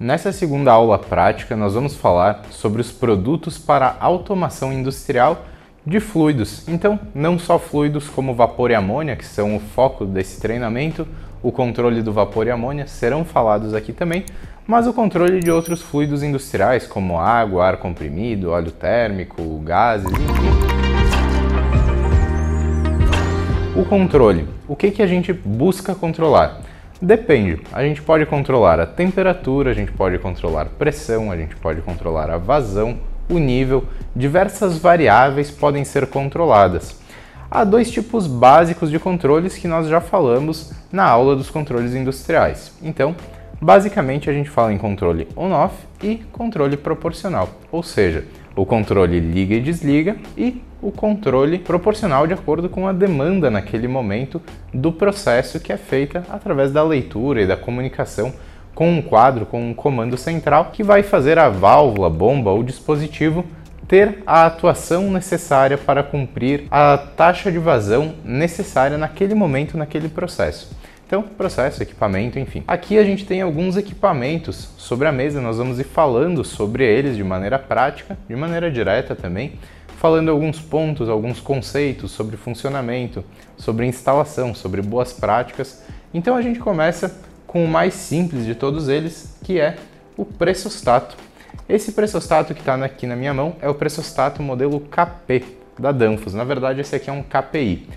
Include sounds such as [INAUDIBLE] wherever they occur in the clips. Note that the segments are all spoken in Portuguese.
Nessa segunda aula prática, nós vamos falar sobre os produtos para automação industrial de fluidos. Então, não só fluidos como vapor e amônia, que são o foco desse treinamento, o controle do vapor e amônia serão falados aqui também, mas o controle de outros fluidos industriais, como água, ar comprimido, óleo térmico, gases, enfim. O controle. O que, que a gente busca controlar? Depende. A gente pode controlar a temperatura, a gente pode controlar pressão, a gente pode controlar a vazão, o nível. Diversas variáveis podem ser controladas. Há dois tipos básicos de controles que nós já falamos na aula dos controles industriais. Então, basicamente a gente fala em controle on-off e controle proporcional, ou seja, o controle liga e desliga e o controle proporcional de acordo com a demanda naquele momento do processo que é feita através da leitura e da comunicação com um quadro, com um comando central que vai fazer a válvula, bomba ou dispositivo ter a atuação necessária para cumprir a taxa de vazão necessária naquele momento, naquele processo. Então, processo, equipamento, enfim. Aqui a gente tem alguns equipamentos sobre a mesa, nós vamos ir falando sobre eles de maneira prática, de maneira direta também, falando alguns pontos, alguns conceitos sobre funcionamento, sobre instalação, sobre boas práticas. Então a gente começa com o mais simples de todos eles, que é o pressostato. Esse pressostato que está aqui na minha mão é o pressostato modelo KP da Danfoss. Na verdade, esse aqui é um KPI.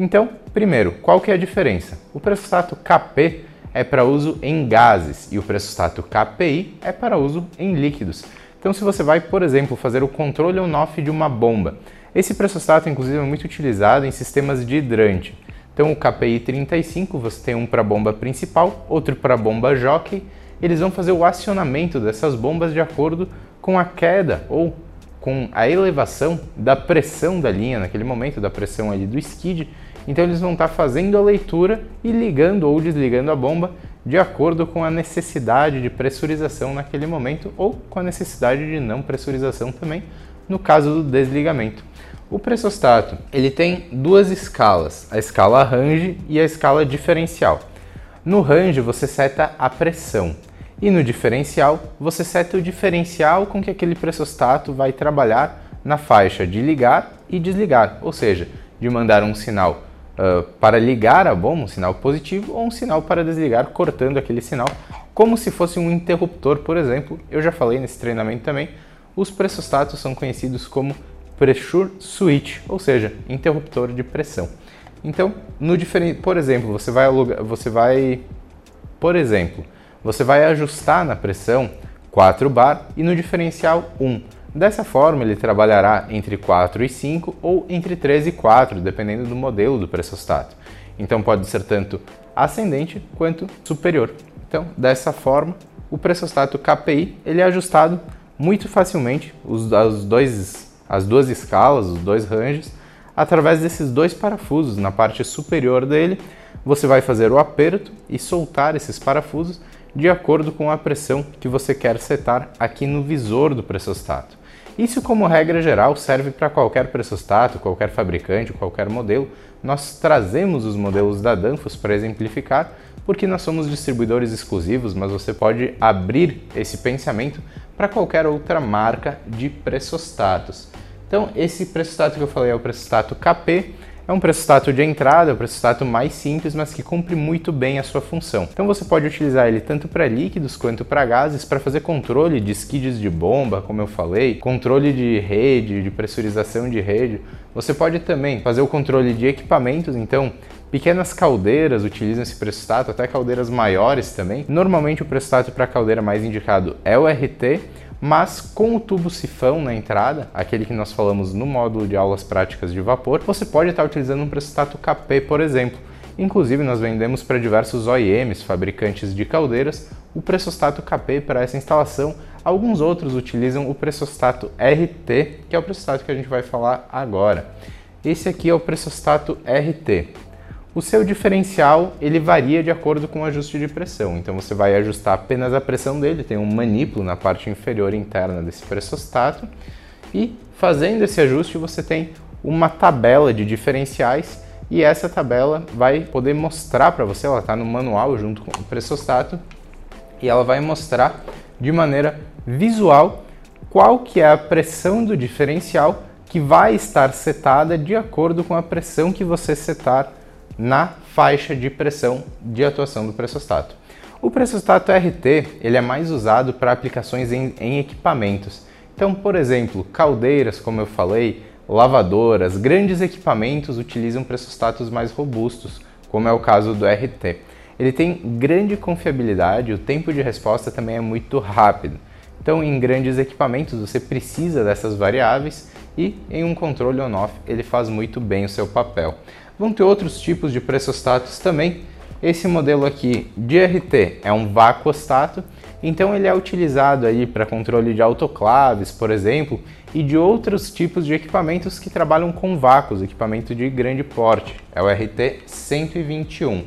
Então, primeiro, qual que é a diferença? O pressostato KP é para uso em gases e o pressostato KPI é para uso em líquidos. Então, se você vai, por exemplo, fazer o controle on-off de uma bomba, esse pressostato, inclusive, é muito utilizado em sistemas de hidrante. Então, o KPI 35, você tem um para bomba principal, outro para bomba jockey. Eles vão fazer o acionamento dessas bombas de acordo com a queda ou com a elevação da pressão da linha naquele momento, da pressão ali do skid. Então eles vão estar fazendo a leitura e ligando ou desligando a bomba de acordo com a necessidade de pressurização naquele momento ou com a necessidade de não pressurização também no caso do desligamento. O pressostato ele tem duas escalas, a escala range e a escala diferencial. No range você seta a pressão e no diferencial, você seta o diferencial com que aquele pressostato vai trabalhar na faixa de ligar e desligar, ou seja, de mandar um sinal uh, para ligar a bomba, um sinal positivo, ou um sinal para desligar, cortando aquele sinal, como se fosse um interruptor, por exemplo. Eu já falei nesse treinamento também, os pressostatos são conhecidos como pressure switch, ou seja, interruptor de pressão. Então, no por exemplo, você vai alugar, você vai, por exemplo, você vai ajustar na pressão 4 bar e no diferencial 1. Dessa forma, ele trabalhará entre 4 e 5 ou entre 3 e 4, dependendo do modelo do pressostato. Então pode ser tanto ascendente quanto superior. Então, dessa forma, o pressostato KPI ele é ajustado muito facilmente, os, as, dois, as duas escalas, os dois ranges, através desses dois parafusos. Na parte superior dele, você vai fazer o aperto e soltar esses parafusos de acordo com a pressão que você quer setar aqui no visor do pressostato. Isso, como regra geral, serve para qualquer pressostato, qualquer fabricante, qualquer modelo. Nós trazemos os modelos da Danfoss para exemplificar, porque nós somos distribuidores exclusivos, mas você pode abrir esse pensamento para qualquer outra marca de pressostatos. Então, esse pressostato que eu falei é o pressostato KP, é um pressostato de entrada, é o pressostato mais simples, mas que cumpre muito bem a sua função. Então você pode utilizar ele tanto para líquidos quanto para gases para fazer controle de skids de bomba, como eu falei, controle de rede, de pressurização de rede. Você pode também fazer o controle de equipamentos, então Pequenas caldeiras utilizam esse pressostato, até caldeiras maiores também. Normalmente o pressostato para caldeira mais indicado é o RT, mas com o tubo sifão na entrada, aquele que nós falamos no módulo de aulas práticas de vapor, você pode estar utilizando um pressostato KP, por exemplo. Inclusive, nós vendemos para diversos OEMs, fabricantes de caldeiras, o pressostato KP para essa instalação. Alguns outros utilizam o pressostato RT, que é o pressostato que a gente vai falar agora. Esse aqui é o pressostato RT. O seu diferencial ele varia de acordo com o ajuste de pressão. Então você vai ajustar apenas a pressão dele, tem um manípulo na parte inferior interna desse pressostato e fazendo esse ajuste você tem uma tabela de diferenciais e essa tabela vai poder mostrar para você, ela está no manual junto com o pressostato e ela vai mostrar de maneira visual qual que é a pressão do diferencial que vai estar setada de acordo com a pressão que você setar na faixa de pressão de atuação do pressostato. O pressostato RT ele é mais usado para aplicações em, em equipamentos. Então, por exemplo, caldeiras, como eu falei, lavadoras, grandes equipamentos utilizam pressostatos mais robustos, como é o caso do RT. Ele tem grande confiabilidade, o tempo de resposta também é muito rápido. Então, em grandes equipamentos, você precisa dessas variáveis e em um controle on-off ele faz muito bem o seu papel. Vão ter outros tipos de pressostatos também. Esse modelo aqui de RT é um vacuostato, então ele é utilizado aí para controle de autoclaves, por exemplo, e de outros tipos de equipamentos que trabalham com vácuos, equipamento de grande porte. É o RT 121.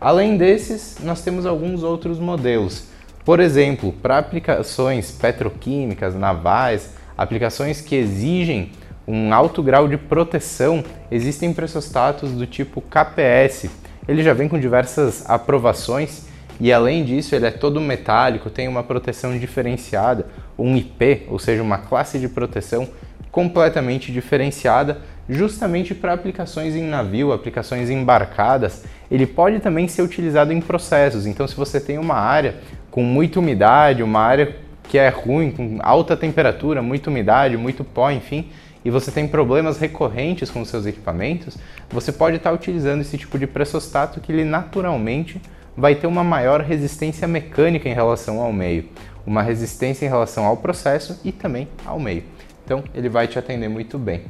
Além desses, nós temos alguns outros modelos. Por exemplo, para aplicações petroquímicas, navais, aplicações que exigem um alto grau de proteção, existem pressostatos do tipo KPS. Ele já vem com diversas aprovações e além disso ele é todo metálico, tem uma proteção diferenciada, um IP, ou seja, uma classe de proteção completamente diferenciada, justamente para aplicações em navio, aplicações embarcadas. Ele pode também ser utilizado em processos. Então, se você tem uma área com muita umidade, uma área que é ruim, com alta temperatura, muita umidade, muito pó, enfim, e você tem problemas recorrentes com seus equipamentos, você pode estar utilizando esse tipo de pressostato que ele naturalmente vai ter uma maior resistência mecânica em relação ao meio, uma resistência em relação ao processo e também ao meio. Então ele vai te atender muito bem.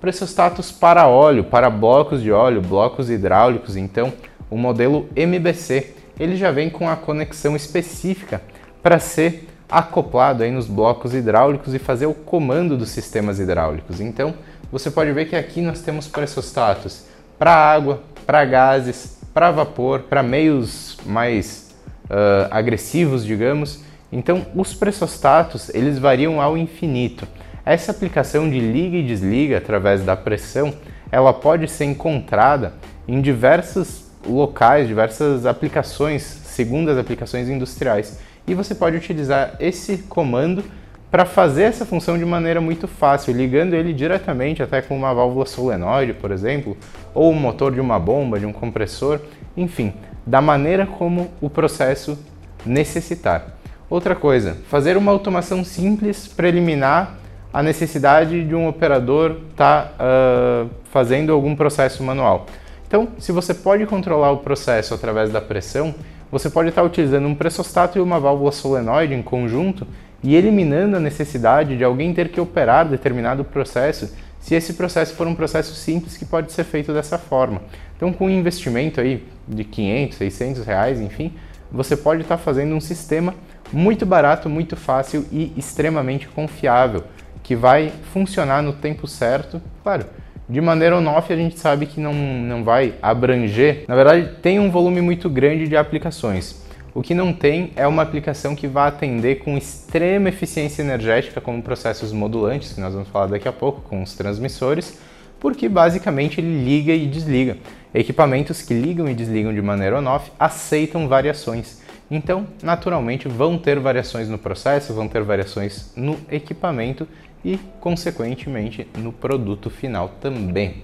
Pressostatos para óleo, para blocos de óleo, blocos hidráulicos, então o modelo MBC, ele já vem com a conexão específica para ser acoplado aí nos blocos hidráulicos e fazer o comando dos sistemas hidráulicos. Então, você pode ver que aqui nós temos pressostatos para água, para gases, para vapor, para meios mais uh, agressivos, digamos. Então, os pressostatos eles variam ao infinito. Essa aplicação de liga e desliga através da pressão, ela pode ser encontrada em diversos locais, diversas aplicações, segundo as aplicações industriais e você pode utilizar esse comando para fazer essa função de maneira muito fácil, ligando ele diretamente até com uma válvula solenoide, por exemplo, ou o motor de uma bomba, de um compressor, enfim, da maneira como o processo necessitar. Outra coisa, fazer uma automação simples para eliminar a necessidade de um operador estar tá, uh, fazendo algum processo manual. Então, se você pode controlar o processo através da pressão, você pode estar utilizando um pressostato e uma válvula solenoide em conjunto e eliminando a necessidade de alguém ter que operar determinado processo se esse processo for um processo simples que pode ser feito dessa forma. Então, com um investimento aí de 500, 600 reais, enfim, você pode estar fazendo um sistema muito barato, muito fácil e extremamente confiável, que vai funcionar no tempo certo, claro, de maneira on-off, a gente sabe que não, não vai abranger. Na verdade, tem um volume muito grande de aplicações. O que não tem é uma aplicação que vá atender com extrema eficiência energética, como processos modulantes, que nós vamos falar daqui a pouco, com os transmissores, porque basicamente ele liga e desliga. Equipamentos que ligam e desligam de maneira on-off aceitam variações. Então, naturalmente, vão ter variações no processo, vão ter variações no equipamento e, consequentemente, no produto final também.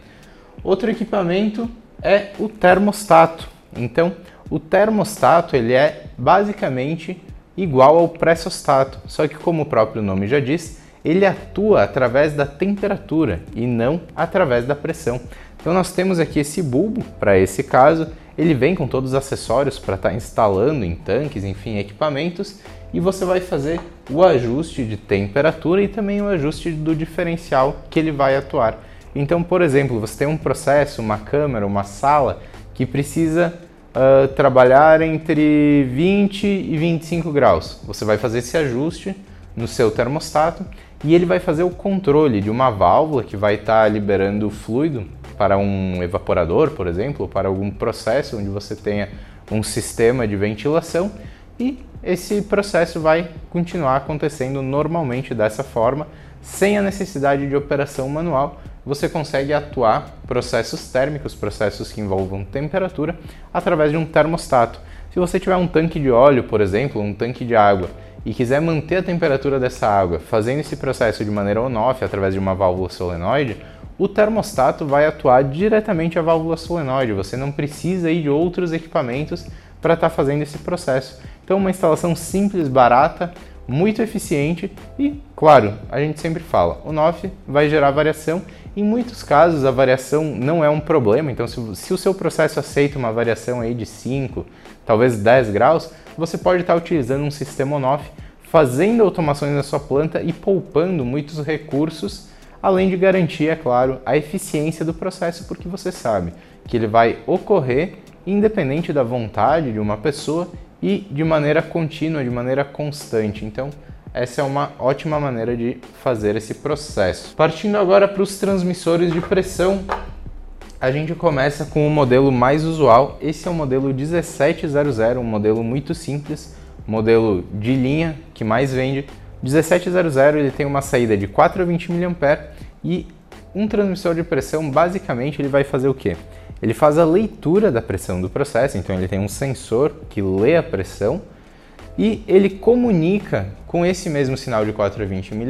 Outro equipamento é o termostato. Então, o termostato ele é basicamente igual ao pressostato, só que como o próprio nome já diz, ele atua através da temperatura e não através da pressão. Então nós temos aqui esse bulbo para esse caso, ele vem com todos os acessórios para estar tá instalando em tanques, enfim, equipamentos, e você vai fazer o ajuste de temperatura e também o ajuste do diferencial que ele vai atuar. Então, por exemplo, você tem um processo, uma câmera, uma sala que precisa uh, trabalhar entre 20 e 25 graus. Você vai fazer esse ajuste no seu termostato e ele vai fazer o controle de uma válvula que vai estar tá liberando fluido para um evaporador, por exemplo, ou para algum processo onde você tenha um sistema de ventilação e esse processo vai continuar acontecendo normalmente dessa forma, sem a necessidade de operação manual. Você consegue atuar processos térmicos, processos que envolvam temperatura, através de um termostato. Se você tiver um tanque de óleo, por exemplo, um tanque de água, e quiser manter a temperatura dessa água fazendo esse processo de maneira on-off através de uma válvula solenoide, o termostato vai atuar diretamente à válvula solenoide. Você não precisa ir de outros equipamentos para estar tá fazendo esse processo. Então, uma instalação simples, barata, muito eficiente e, claro, a gente sempre fala, o NOF vai gerar variação. Em muitos casos, a variação não é um problema. Então, se, se o seu processo aceita uma variação aí de 5, talvez 10 graus, você pode estar tá utilizando um sistema on-off, fazendo automações na sua planta e poupando muitos recursos além de garantir, é claro, a eficiência do processo, porque você sabe que ele vai ocorrer independente da vontade de uma pessoa e de maneira contínua, de maneira constante. Então, essa é uma ótima maneira de fazer esse processo. Partindo agora para os transmissores de pressão, a gente começa com o modelo mais usual. Esse é o modelo 1700, um modelo muito simples, modelo de linha que mais vende 1700 ele tem uma saída de 420 mA e um transmissor de pressão basicamente ele vai fazer o quê? Ele faz a leitura da pressão do processo, então ele tem um sensor que lê a pressão e ele comunica com esse mesmo sinal de 420 mA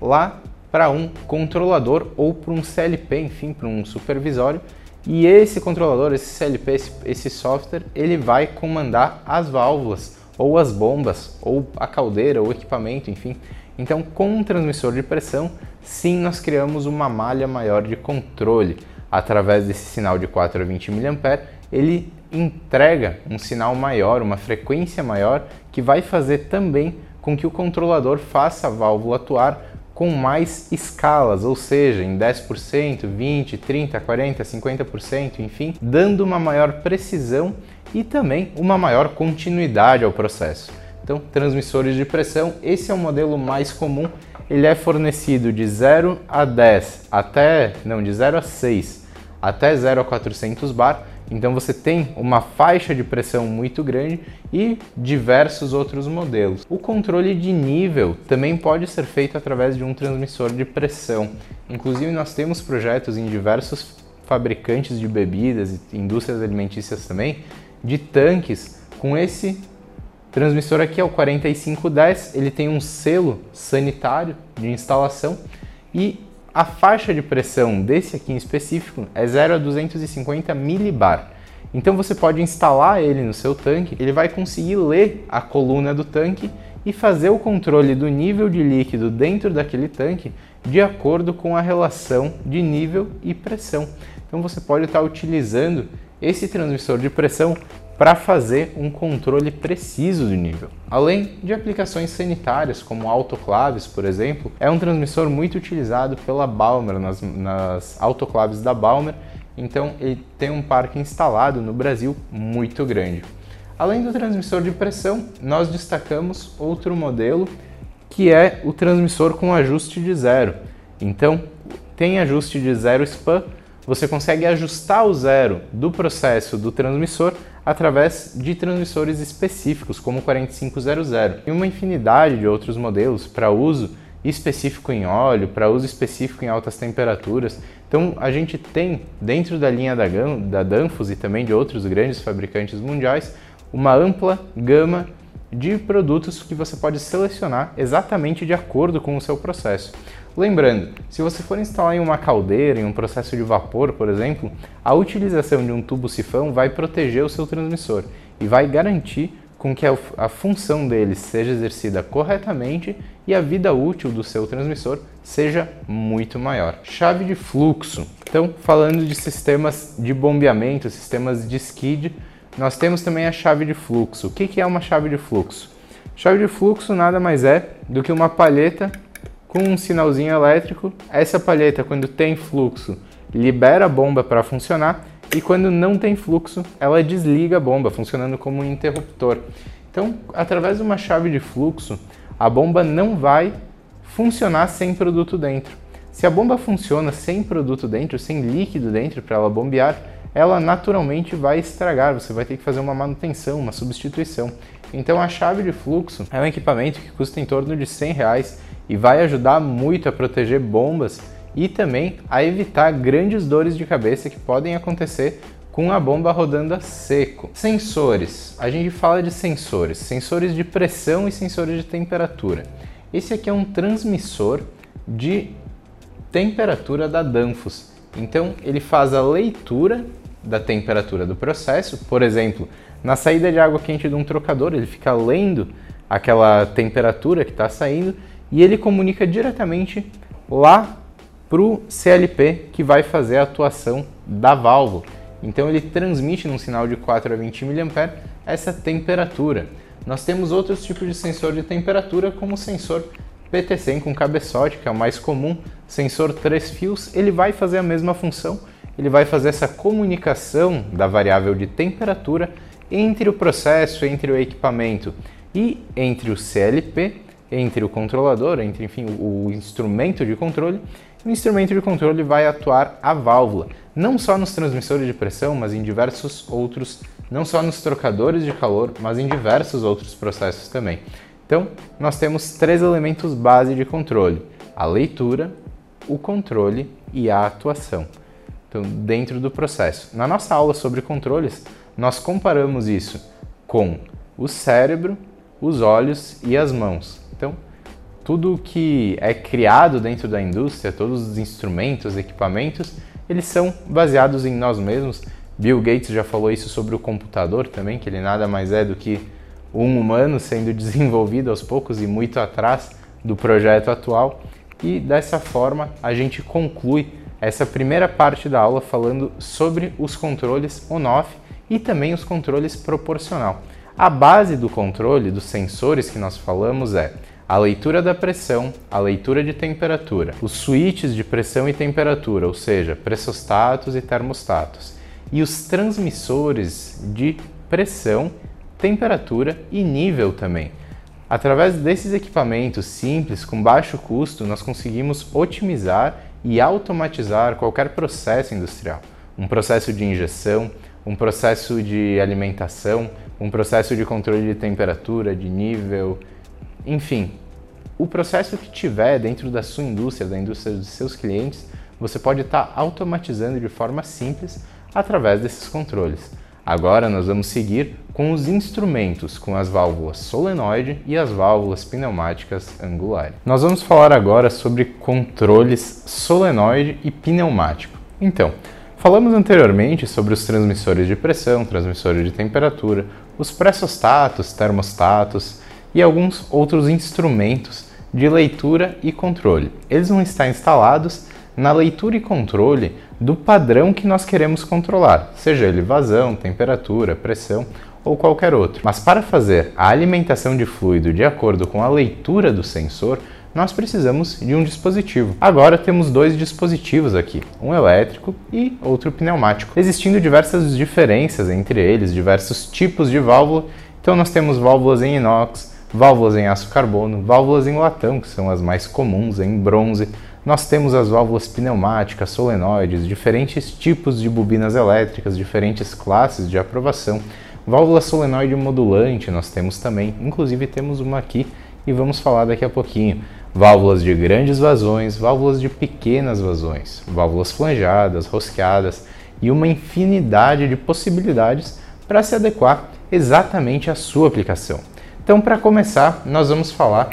lá para um controlador ou para um CLP, enfim, para um supervisório. E esse controlador, esse CLP, esse, esse software, ele vai comandar as válvulas ou as bombas, ou a caldeira, ou o equipamento, enfim. Então, com um transmissor de pressão, sim, nós criamos uma malha maior de controle. Através desse sinal de 4 a 20 mA, ele entrega um sinal maior, uma frequência maior, que vai fazer também com que o controlador faça a válvula atuar com mais escalas, ou seja, em 10%, 20%, 30%, 40%, 50%, enfim, dando uma maior precisão e também uma maior continuidade ao processo. Então, transmissores de pressão, esse é o modelo mais comum. Ele é fornecido de 0 a 10 até, não, de 0 a 6 até 0 a 400 bar. Então você tem uma faixa de pressão muito grande e diversos outros modelos. O controle de nível também pode ser feito através de um transmissor de pressão. Inclusive nós temos projetos em diversos fabricantes de bebidas e indústrias alimentícias também de tanques com esse transmissor aqui, é o 4510, ele tem um selo sanitário de instalação e a faixa de pressão desse aqui em específico é 0 a 250 milibar. Então você pode instalar ele no seu tanque, ele vai conseguir ler a coluna do tanque e fazer o controle do nível de líquido dentro daquele tanque de acordo com a relação de nível e pressão. Então você pode estar utilizando esse transmissor de pressão para fazer um controle preciso do nível. Além de aplicações sanitárias, como autoclaves, por exemplo, é um transmissor muito utilizado pela Balmer nas, nas autoclaves da Balmer, então ele tem um parque instalado no Brasil muito grande. Além do transmissor de pressão, nós destacamos outro modelo que é o transmissor com ajuste de zero. Então, tem ajuste de zero span, você consegue ajustar o zero do processo do transmissor através de transmissores específicos, como o 4500, e uma infinidade de outros modelos para uso específico em óleo, para uso específico em altas temperaturas. Então a gente tem dentro da linha da, da Danfoss e também de outros grandes fabricantes mundiais uma ampla gama de produtos que você pode selecionar exatamente de acordo com o seu processo. Lembrando, se você for instalar em uma caldeira, em um processo de vapor, por exemplo, a utilização de um tubo sifão vai proteger o seu transmissor e vai garantir com que a, a função dele seja exercida corretamente e a vida útil do seu transmissor seja muito maior. Chave de fluxo. Então, falando de sistemas de bombeamento, sistemas de skid, nós temos também a chave de fluxo. O que é uma chave de fluxo? Chave de fluxo nada mais é do que uma palheta com um sinalzinho elétrico. Essa palheta, quando tem fluxo, libera a bomba para funcionar e quando não tem fluxo, ela desliga a bomba, funcionando como um interruptor. Então, através de uma chave de fluxo, a bomba não vai funcionar sem produto dentro. Se a bomba funciona sem produto dentro, sem líquido dentro para ela bombear, ela naturalmente vai estragar, você vai ter que fazer uma manutenção, uma substituição. Então a chave de fluxo é um equipamento que custa em torno de 100 reais e vai ajudar muito a proteger bombas e também a evitar grandes dores de cabeça que podem acontecer com a bomba rodando a seco. Sensores. A gente fala de sensores, sensores de pressão e sensores de temperatura. Esse aqui é um transmissor de temperatura da Danfoss. Então ele faz a leitura da temperatura do processo, por exemplo, na saída de água quente de um trocador, ele fica lendo aquela temperatura que está saindo e ele comunica diretamente lá para o CLP que vai fazer a atuação da válvula. Então ele transmite num sinal de 4 a 20 mA essa temperatura. Nós temos outros tipos de sensor de temperatura, como o sensor PT100 com cabeçote, que é o mais comum, sensor 3 fios, ele vai fazer a mesma função, ele vai fazer essa comunicação da variável de temperatura entre o processo, entre o equipamento e entre o CLP, entre o controlador, entre enfim o instrumento de controle. O instrumento de controle vai atuar a válvula, não só nos transmissores de pressão, mas em diversos outros, não só nos trocadores de calor, mas em diversos outros processos também. Então, nós temos três elementos base de controle: a leitura, o controle e a atuação. Então, dentro do processo. Na nossa aula sobre controles, nós comparamos isso com o cérebro, os olhos e as mãos. Tudo que é criado dentro da indústria, todos os instrumentos, equipamentos, eles são baseados em nós mesmos. Bill Gates já falou isso sobre o computador também, que ele nada mais é do que um humano sendo [LAUGHS] desenvolvido aos poucos e muito atrás do projeto atual. E dessa forma a gente conclui essa primeira parte da aula falando sobre os controles on-off e também os controles proporcional. A base do controle dos sensores que nós falamos é a leitura da pressão, a leitura de temperatura, os switches de pressão e temperatura, ou seja, pressostatos e termostatos, e os transmissores de pressão temperatura e nível também. Através desses equipamentos simples, com baixo custo, nós conseguimos otimizar e automatizar qualquer processo industrial. Um processo de injeção, um processo de alimentação, um processo de controle de temperatura, de nível, enfim. O processo que tiver dentro da sua indústria, da indústria dos seus clientes, você pode estar automatizando de forma simples através desses controles. Agora nós vamos seguir com os instrumentos, com as válvulas solenoide e as válvulas pneumáticas angular. Nós vamos falar agora sobre controles solenoide e pneumático. Então, falamos anteriormente sobre os transmissores de pressão, transmissores de temperatura, os pressostatos, termostatos e alguns outros instrumentos de leitura e controle. Eles vão estar instalados na leitura e controle do padrão que nós queremos controlar, seja ele vazão, temperatura, pressão ou qualquer outro. Mas para fazer a alimentação de fluido de acordo com a leitura do sensor, nós precisamos de um dispositivo. Agora temos dois dispositivos aqui, um elétrico e outro pneumático, existindo diversas diferenças entre eles, diversos tipos de válvula. Então nós temos válvulas em inox, válvulas em aço carbono, válvulas em latão, que são as mais comuns, em bronze. Nós temos as válvulas pneumáticas, solenoides, diferentes tipos de bobinas elétricas, diferentes classes de aprovação. Válvula solenoide modulante nós temos também, inclusive temos uma aqui e vamos falar daqui a pouquinho. Válvulas de grandes vazões, válvulas de pequenas vazões, válvulas flangeadas, rosqueadas e uma infinidade de possibilidades para se adequar exatamente à sua aplicação. Então, para começar, nós vamos falar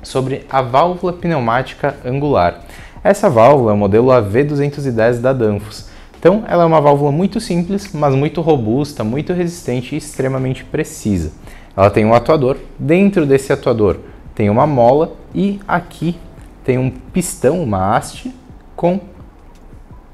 sobre a válvula pneumática angular. Essa válvula é o modelo AV210 da Danfoss então, ela é uma válvula muito simples, mas muito robusta, muito resistente e extremamente precisa. Ela tem um atuador, dentro desse atuador tem uma mola e aqui tem um pistão, uma haste com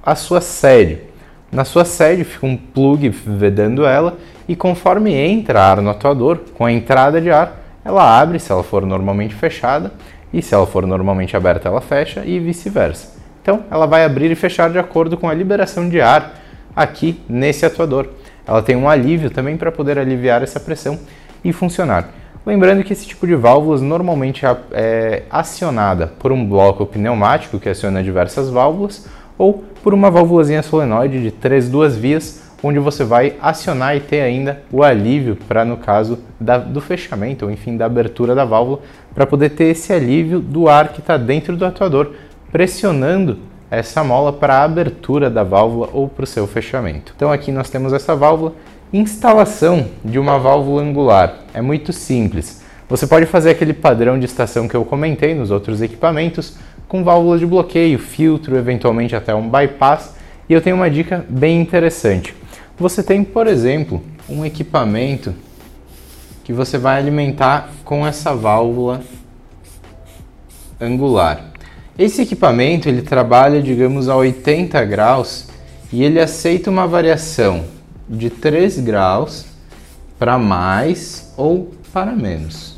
a sua sede. Na sua sede fica um plug vedando ela e conforme entra ar no atuador, com a entrada de ar, ela abre se ela for normalmente fechada e se ela for normalmente aberta ela fecha e vice-versa. Então, ela vai abrir e fechar de acordo com a liberação de ar aqui nesse atuador. Ela tem um alívio também para poder aliviar essa pressão e funcionar. Lembrando que esse tipo de válvulas normalmente é, é acionada por um bloco pneumático que aciona diversas válvulas ou por uma válvulazinha solenoide de três duas vias, onde você vai acionar e ter ainda o alívio para, no caso da, do fechamento ou enfim da abertura da válvula, para poder ter esse alívio do ar que está dentro do atuador pressionando essa mola para a abertura da válvula ou para o seu fechamento. Então aqui nós temos essa válvula. Instalação de uma válvula angular é muito simples. Você pode fazer aquele padrão de estação que eu comentei nos outros equipamentos, com válvula de bloqueio, filtro, eventualmente até um bypass. E eu tenho uma dica bem interessante. Você tem, por exemplo, um equipamento que você vai alimentar com essa válvula angular. Esse equipamento ele trabalha, digamos, a 80 graus e ele aceita uma variação de 3 graus para mais ou para menos.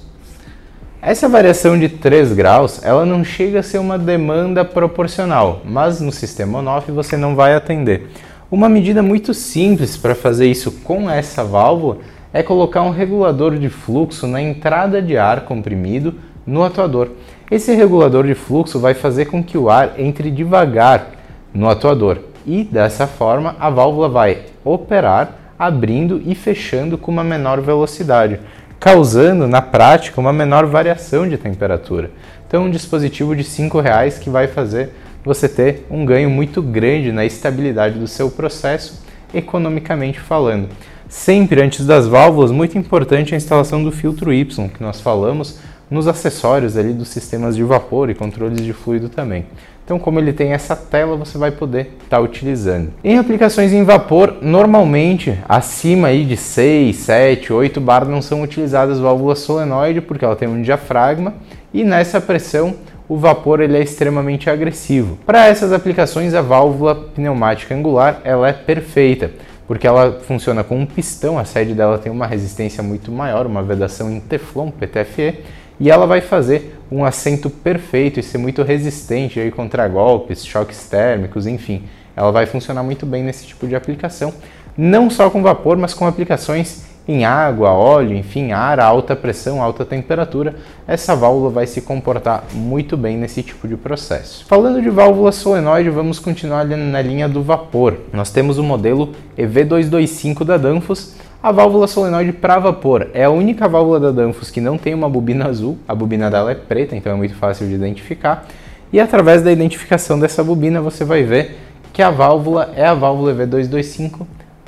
Essa variação de 3 graus, ela não chega a ser uma demanda proporcional, mas no sistema on-off você não vai atender. Uma medida muito simples para fazer isso com essa válvula é colocar um regulador de fluxo na entrada de ar comprimido no atuador. Esse regulador de fluxo vai fazer com que o ar entre devagar no atuador e dessa forma a válvula vai operar abrindo e fechando com uma menor velocidade, causando na prática uma menor variação de temperatura. Então, um dispositivo de R$ reais que vai fazer você ter um ganho muito grande na estabilidade do seu processo, economicamente falando. Sempre antes das válvulas, muito importante a instalação do filtro Y, que nós falamos nos acessórios ali dos sistemas de vapor e controles de fluido também. Então, como ele tem essa tela, você vai poder estar tá utilizando. Em aplicações em vapor, normalmente acima aí de 6, 7, 8 bar não são utilizadas válvulas solenoide porque ela tem um diafragma e nessa pressão o vapor ele é extremamente agressivo. Para essas aplicações, a válvula pneumática angular ela é perfeita porque ela funciona com um pistão, a sede dela tem uma resistência muito maior, uma vedação em Teflon PTFE, e ela vai fazer um assento perfeito e ser muito resistente aí contra golpes, choques térmicos, enfim. Ela vai funcionar muito bem nesse tipo de aplicação, não só com vapor, mas com aplicações em água, óleo, enfim, ar, alta pressão, alta temperatura, essa válvula vai se comportar muito bem nesse tipo de processo. Falando de válvula solenoide, vamos continuar na linha do vapor. Nós temos o modelo EV225 da Danfoss. A válvula solenoide para vapor é a única válvula da Danfoss que não tem uma bobina azul, a bobina dela é preta, então é muito fácil de identificar. E através da identificação dessa bobina você vai ver que a válvula é a válvula EV225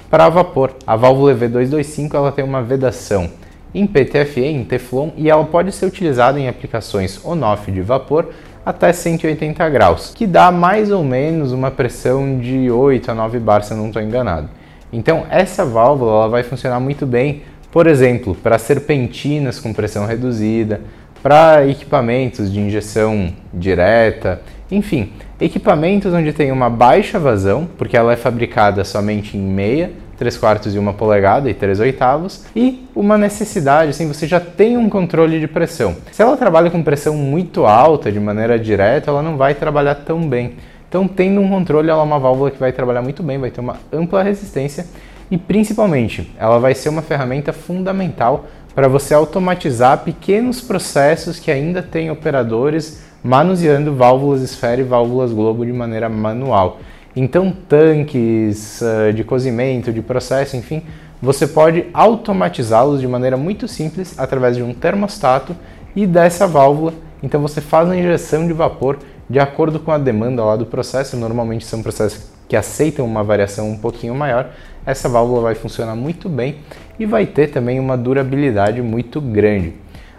para vapor. A válvula EV225 ela tem uma vedação em PTFE, em Teflon, e ela pode ser utilizada em aplicações on-off de vapor até 180 graus, que dá mais ou menos uma pressão de 8 a 9 bar, se eu não estou enganado. Então essa válvula ela vai funcionar muito bem, por exemplo, para serpentinas com pressão reduzida, para equipamentos de injeção direta, enfim, equipamentos onde tem uma baixa vazão, porque ela é fabricada somente em meia 3 quartos e uma polegada e 3 oitavos, e uma necessidade, assim, você já tem um controle de pressão. Se ela trabalha com pressão muito alta, de maneira direta, ela não vai trabalhar tão bem. Então, tendo um controle, ela é uma válvula que vai trabalhar muito bem, vai ter uma ampla resistência e, principalmente, ela vai ser uma ferramenta fundamental para você automatizar pequenos processos que ainda têm operadores manuseando válvulas esfera e válvulas globo de maneira manual. Então, tanques uh, de cozimento, de processo, enfim, você pode automatizá-los de maneira muito simples através de um termostato e dessa válvula. Então, você faz a injeção de vapor de acordo com a demanda lá do processo. Normalmente são processos que aceitam uma variação um pouquinho maior. Essa válvula vai funcionar muito bem e vai ter também uma durabilidade muito grande.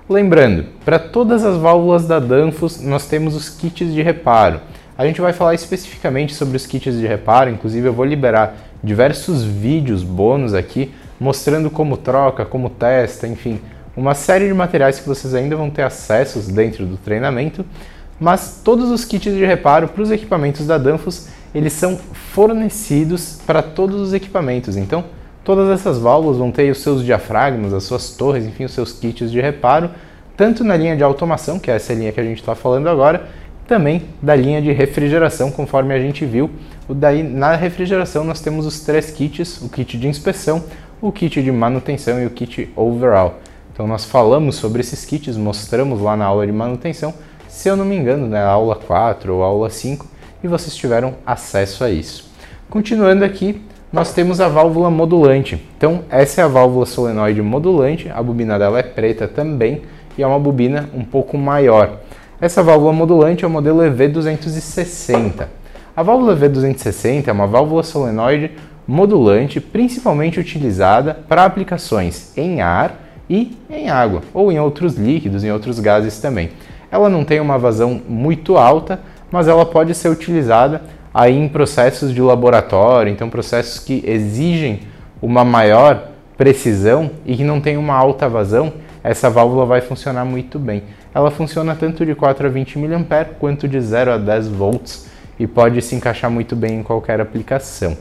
Lembrando, para todas as válvulas da Danfoss, nós temos os kits de reparo. A gente vai falar especificamente sobre os kits de reparo, inclusive eu vou liberar diversos vídeos bônus aqui mostrando como troca, como testa, enfim, uma série de materiais que vocês ainda vão ter acessos dentro do treinamento, mas todos os kits de reparo para os equipamentos da Danfoss, eles são fornecidos para todos os equipamentos. Então, todas essas válvulas vão ter os seus diafragmas, as suas torres, enfim, os seus kits de reparo, tanto na linha de automação, que é essa linha que a gente está falando agora, também da linha de refrigeração, conforme a gente viu. Daí na refrigeração nós temos os três kits, o kit de inspeção, o kit de manutenção e o kit overall. Então nós falamos sobre esses kits, mostramos lá na aula de manutenção, se eu não me engano, na né, aula 4 ou aula 5, e vocês tiveram acesso a isso. Continuando aqui, nós temos a válvula modulante. Então essa é a válvula solenoide modulante, a bobina dela é preta também e é uma bobina um pouco maior. Essa válvula modulante é o modelo EV260. A válvula V260 é uma válvula solenoide modulante principalmente utilizada para aplicações em ar e em água, ou em outros líquidos, em outros gases também. Ela não tem uma vazão muito alta, mas ela pode ser utilizada aí em processos de laboratório, então processos que exigem uma maior precisão e que não tem uma alta vazão, essa válvula vai funcionar muito bem. Ela funciona tanto de 4 a 20 mA quanto de 0 a 10 volts e pode se encaixar muito bem em qualquer aplicação.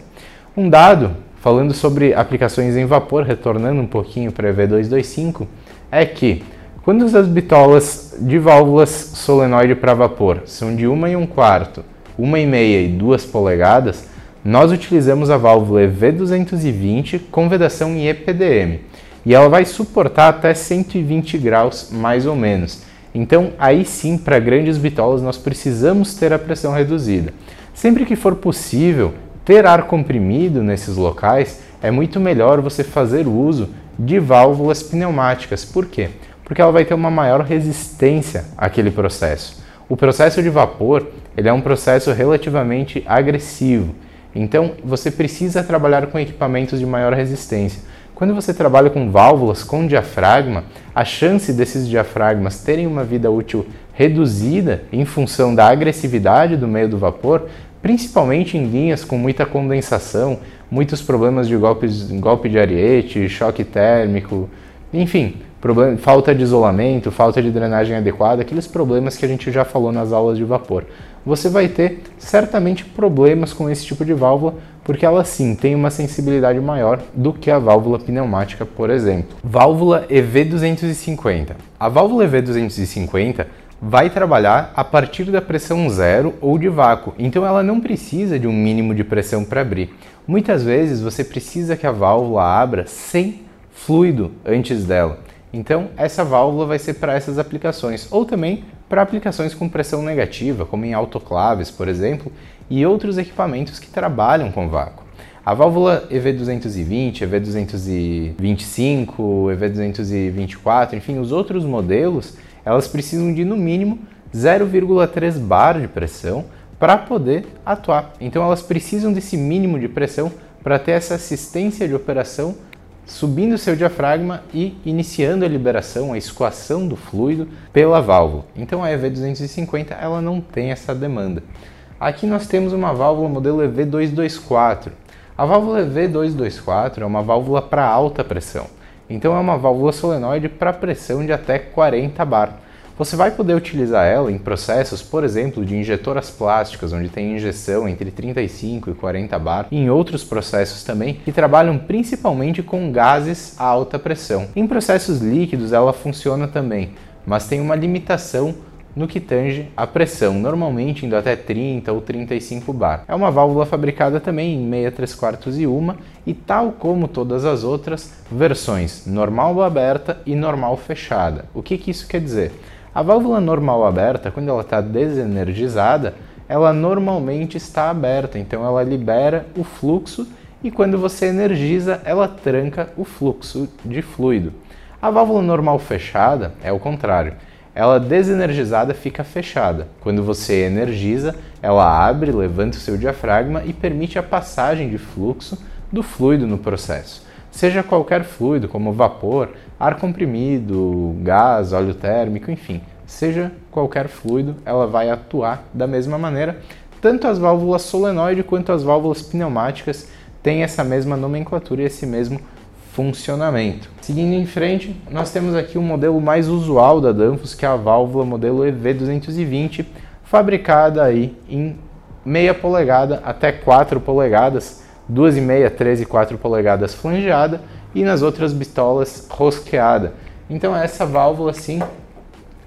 Um dado, falando sobre aplicações em vapor, retornando um pouquinho para a EV225, é que quando as bitolas de válvulas solenoide para vapor são de 1 e 1 quarto, 1 e meia e 2 polegadas, nós utilizamos a válvula EV220 com vedação em EPDM e ela vai suportar até 120 graus mais ou menos. Então, aí sim, para grandes bitolas, nós precisamos ter a pressão reduzida. Sempre que for possível, ter ar comprimido nesses locais, é muito melhor você fazer uso de válvulas pneumáticas. Por quê? Porque ela vai ter uma maior resistência àquele processo. O processo de vapor ele é um processo relativamente agressivo, então você precisa trabalhar com equipamentos de maior resistência. Quando você trabalha com válvulas com diafragma, a chance desses diafragmas terem uma vida útil reduzida em função da agressividade do meio do vapor principalmente em linhas com muita condensação, muitos problemas de golpes, golpe de ariete, choque térmico, enfim, problema, falta de isolamento, falta de drenagem adequada, aqueles problemas que a gente já falou nas aulas de vapor. Você vai ter certamente problemas com esse tipo de válvula, porque ela sim tem uma sensibilidade maior do que a válvula pneumática, por exemplo. Válvula EV250. A válvula EV250 vai trabalhar a partir da pressão zero ou de vácuo, então ela não precisa de um mínimo de pressão para abrir. Muitas vezes você precisa que a válvula abra sem fluido antes dela. Então essa válvula vai ser para essas aplicações, ou também para aplicações com pressão negativa, como em autoclaves, por exemplo, e outros equipamentos que trabalham com vácuo. A válvula EV220, EV225, EV224, enfim, os outros modelos elas precisam de no mínimo 0,3 bar de pressão para poder atuar. Então elas precisam desse mínimo de pressão para ter essa assistência de operação subindo seu diafragma e iniciando a liberação, a escoação do fluido pela válvula. Então a EV250 ela não tem essa demanda. Aqui nós temos uma válvula modelo EV224. A válvula EV224 é uma válvula para alta pressão. Então é uma válvula solenoide para pressão de até 40 bar. Você vai poder utilizar ela em processos, por exemplo, de injetoras plásticas, onde tem injeção entre 35 e 40 bar, e em outros processos também, que trabalham principalmente com gases a alta pressão. Em processos líquidos ela funciona também, mas tem uma limitação no que tange a pressão, normalmente indo até 30 ou 35 bar. É uma válvula fabricada também em meia 3 quartos e uma e tal como todas as outras versões, normal aberta e normal fechada. O que, que isso quer dizer? A válvula normal aberta, quando ela está desenergizada, ela normalmente está aberta, então ela libera o fluxo e quando você energiza, ela tranca o fluxo de fluido. A válvula normal fechada é o contrário ela desenergizada fica fechada. Quando você energiza, ela abre, levanta o seu diafragma e permite a passagem de fluxo do fluido no processo. Seja qualquer fluido, como vapor, ar comprimido, gás, óleo térmico, enfim, seja qualquer fluido, ela vai atuar da mesma maneira. Tanto as válvulas solenoide quanto as válvulas pneumáticas têm essa mesma nomenclatura e esse mesmo funcionamento. Seguindo em frente, nós temos aqui o modelo mais usual da Danfoss, que é a válvula modelo EV220, fabricada aí em meia polegada até 4 polegadas, 2,5, 13 e 4 polegadas flangeada e nas outras bitolas rosqueada. Então essa válvula sim,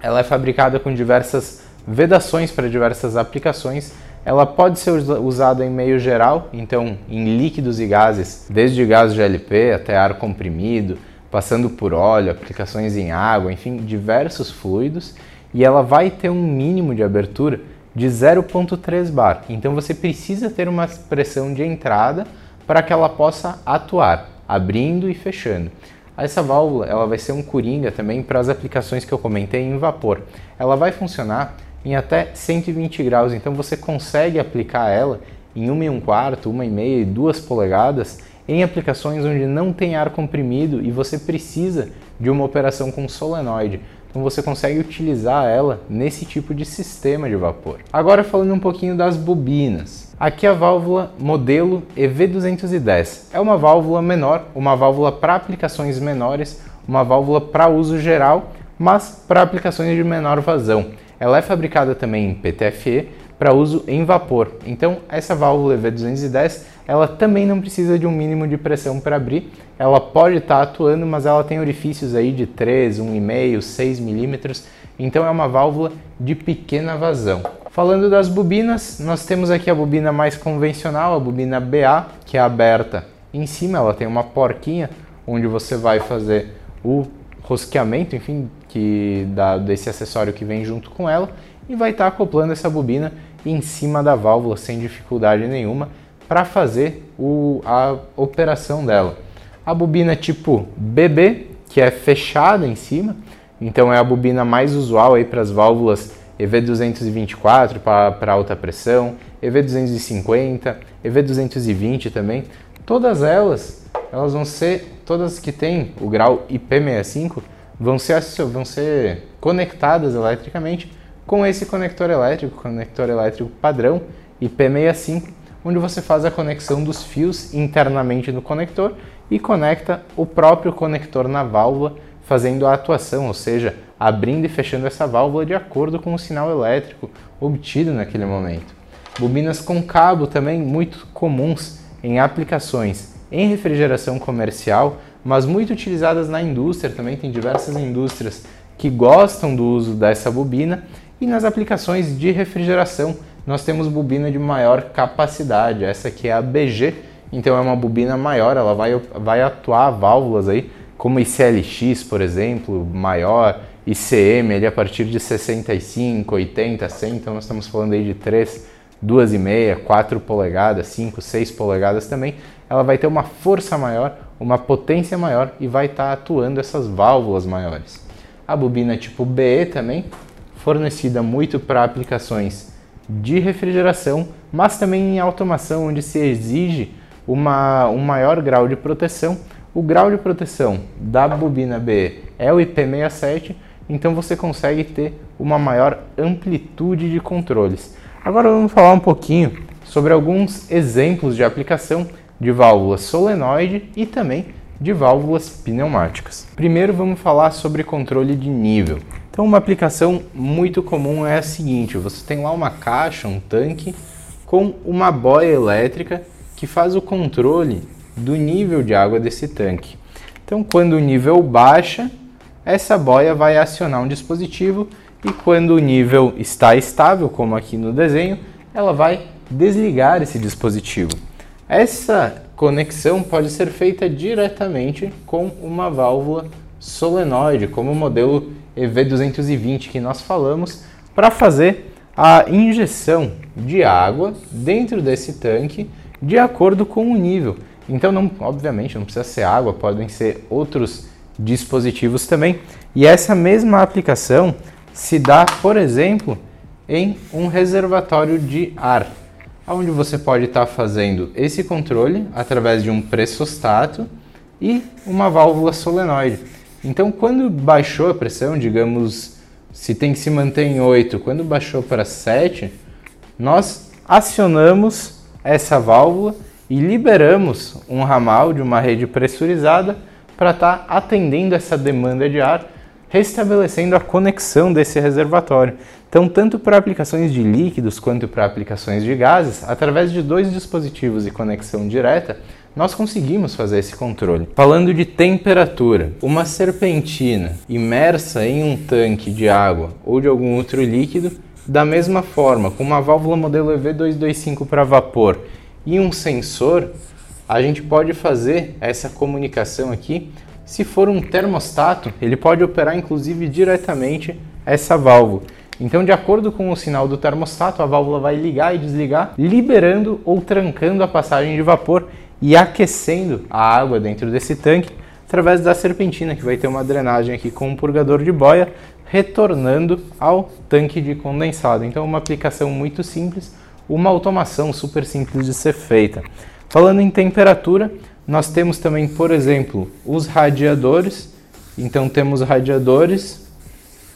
ela é fabricada com diversas vedações para diversas aplicações ela pode ser usada em meio geral, então em líquidos e gases, desde gás GLP até ar comprimido, passando por óleo, aplicações em água, enfim, diversos fluidos, e ela vai ter um mínimo de abertura de 0.3 bar. Então você precisa ter uma pressão de entrada para que ela possa atuar, abrindo e fechando. Essa válvula ela vai ser um coringa também para as aplicações que eu comentei em vapor. Ela vai funcionar em até 120 graus. Então você consegue aplicar ela em 1 e 1 quarto, 1 e meia e 2 polegadas em aplicações onde não tem ar comprimido e você precisa de uma operação com solenoide. Então você consegue utilizar ela nesse tipo de sistema de vapor. Agora falando um pouquinho das bobinas. Aqui a válvula modelo EV210. É uma válvula menor, uma válvula para aplicações menores, uma válvula para uso geral, mas para aplicações de menor vazão. Ela é fabricada também em PTFE para uso em vapor. Então essa válvula EV210 ela também não precisa de um mínimo de pressão para abrir. Ela pode estar tá atuando, mas ela tem orifícios aí de 3, 1,5, 6 milímetros. Então é uma válvula de pequena vazão. Falando das bobinas, nós temos aqui a bobina mais convencional, a bobina BA, que é aberta em cima. Ela tem uma porquinha onde você vai fazer o rosqueamento, enfim, que dá desse acessório que vem junto com ela e vai estar tá acoplando essa bobina em cima da válvula sem dificuldade nenhuma para fazer o, a operação dela. A bobina tipo BB, que é fechada em cima, então é a bobina mais usual aí para as válvulas EV224 para alta pressão, EV250, EV220 também. Todas elas, elas vão ser, todas que têm o grau IP65, vão ser, vão ser conectadas eletricamente com esse conector elétrico, conector elétrico padrão IP65, onde você faz a conexão dos fios internamente no conector e conecta o próprio conector na válvula, fazendo a atuação, ou seja, abrindo e fechando essa válvula de acordo com o sinal elétrico obtido naquele momento. Bobinas com cabo também muito comuns em aplicações em refrigeração comercial, mas muito utilizadas na indústria, também tem diversas indústrias que gostam do uso dessa bobina e nas aplicações de refrigeração, nós temos bobina de maior capacidade. Essa aqui é a BG, então é uma bobina maior, ela vai, vai atuar válvulas aí, como ICLX, por exemplo, maior, ICM ali a partir de 65, 80, 100, então nós estamos falando aí de 3, 2,5, 4 polegadas, 5, 6 polegadas também. Ela vai ter uma força maior, uma potência maior e vai estar tá atuando essas válvulas maiores. A bobina tipo BE também, fornecida muito para aplicações de refrigeração, mas também em automação, onde se exige uma, um maior grau de proteção. O grau de proteção da bobina BE é o IP67, então você consegue ter uma maior amplitude de controles. Agora vamos falar um pouquinho sobre alguns exemplos de aplicação de válvulas solenoide e também de válvulas pneumáticas. Primeiro vamos falar sobre controle de nível. Então, uma aplicação muito comum é a seguinte: você tem lá uma caixa, um tanque, com uma boia elétrica que faz o controle do nível de água desse tanque. Então, quando o nível baixa, essa boia vai acionar um dispositivo e quando o nível está estável, como aqui no desenho, ela vai desligar esse dispositivo. Essa conexão pode ser feita diretamente com uma válvula solenoide, como o modelo EV220 que nós falamos, para fazer a injeção de água dentro desse tanque de acordo com o nível. Então, não, obviamente, não precisa ser água, podem ser outros dispositivos também. E essa mesma aplicação se dá, por exemplo, em um reservatório de ar, onde você pode estar tá fazendo esse controle através de um pressostato e uma válvula solenoide. Então, quando baixou a pressão, digamos, se tem que se manter em 8, quando baixou para 7, nós acionamos essa válvula e liberamos um ramal de uma rede pressurizada para estar tá atendendo essa demanda de ar, restabelecendo a conexão desse reservatório. Então, tanto para aplicações de líquidos quanto para aplicações de gases, através de dois dispositivos de conexão direta, nós conseguimos fazer esse controle. Falando de temperatura, uma serpentina imersa em um tanque de água ou de algum outro líquido, da mesma forma, com uma válvula modelo EV225 para vapor e um sensor, a gente pode fazer essa comunicação aqui. Se for um termostato, ele pode operar inclusive diretamente essa válvula. Então, de acordo com o sinal do termostato, a válvula vai ligar e desligar, liberando ou trancando a passagem de vapor e aquecendo a água dentro desse tanque através da serpentina, que vai ter uma drenagem aqui com um purgador de boia, retornando ao tanque de condensado. Então, uma aplicação muito simples, uma automação super simples de ser feita. Falando em temperatura, nós temos também, por exemplo, os radiadores. Então, temos radiadores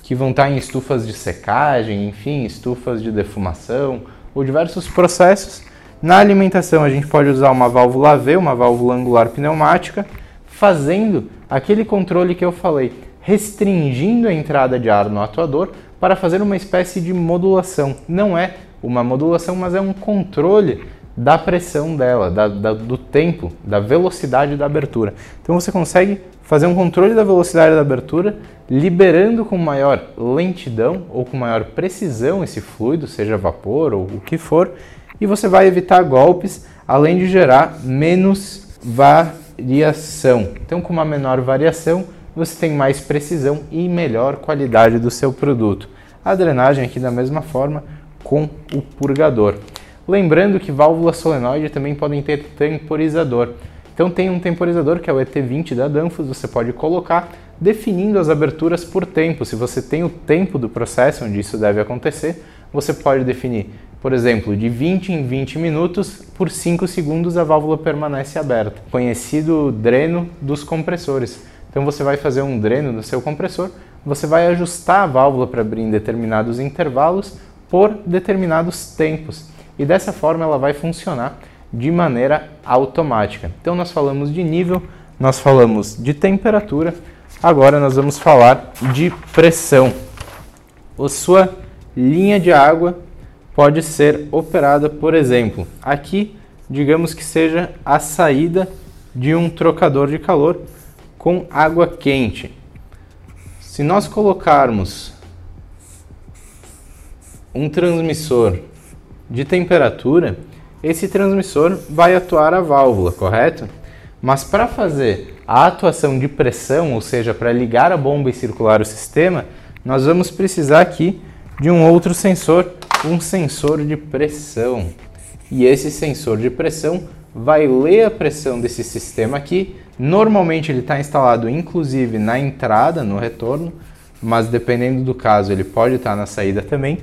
que vão estar em estufas de secagem, enfim, estufas de defumação ou diversos processos. Na alimentação, a gente pode usar uma válvula V, uma válvula angular pneumática, fazendo aquele controle que eu falei, restringindo a entrada de ar no atuador para fazer uma espécie de modulação. Não é uma modulação, mas é um controle da pressão dela, da, da, do tempo, da velocidade da abertura. Então você consegue fazer um controle da velocidade da abertura, liberando com maior lentidão ou com maior precisão esse fluido, seja vapor ou o que for, e você vai evitar golpes, além de gerar menos variação. Então, com uma menor variação, você tem mais precisão e melhor qualidade do seu produto. A drenagem aqui da mesma forma com o purgador. Lembrando que válvulas solenoide também podem ter temporizador. Então tem um temporizador que é o ET20 da Danfoss, você pode colocar definindo as aberturas por tempo. Se você tem o tempo do processo onde isso deve acontecer, você pode definir, por exemplo, de 20 em 20 minutos, por 5 segundos a válvula permanece aberta. Conhecido dreno dos compressores. Então você vai fazer um dreno no seu compressor, você vai ajustar a válvula para abrir em determinados intervalos por determinados tempos e dessa forma ela vai funcionar de maneira automática. Então nós falamos de nível, nós falamos de temperatura, agora nós vamos falar de pressão. A sua linha de água pode ser operada, por exemplo, aqui, digamos que seja a saída de um trocador de calor com água quente. Se nós colocarmos um transmissor de temperatura, esse transmissor vai atuar a válvula, correto? Mas para fazer a atuação de pressão, ou seja, para ligar a bomba e circular o sistema, nós vamos precisar aqui de um outro sensor, um sensor de pressão. E esse sensor de pressão vai ler a pressão desse sistema aqui. Normalmente ele está instalado inclusive na entrada, no retorno, mas dependendo do caso ele pode estar na saída também.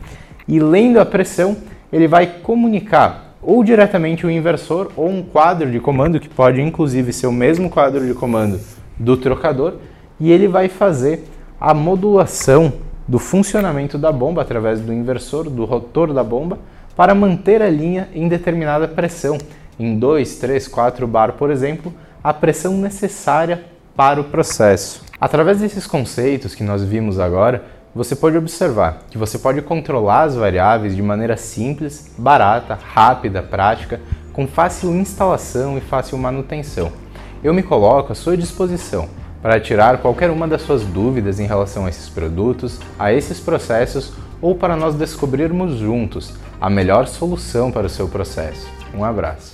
E lendo a pressão, ele vai comunicar ou diretamente o inversor ou um quadro de comando, que pode inclusive ser o mesmo quadro de comando do trocador, e ele vai fazer a modulação do funcionamento da bomba através do inversor, do rotor da bomba, para manter a linha em determinada pressão, em 2, 3, 4 bar, por exemplo, a pressão necessária para o processo. Através desses conceitos que nós vimos agora, você pode observar que você pode controlar as variáveis de maneira simples, barata, rápida, prática, com fácil instalação e fácil manutenção. Eu me coloco à sua disposição para tirar qualquer uma das suas dúvidas em relação a esses produtos, a esses processos ou para nós descobrirmos juntos a melhor solução para o seu processo. Um abraço.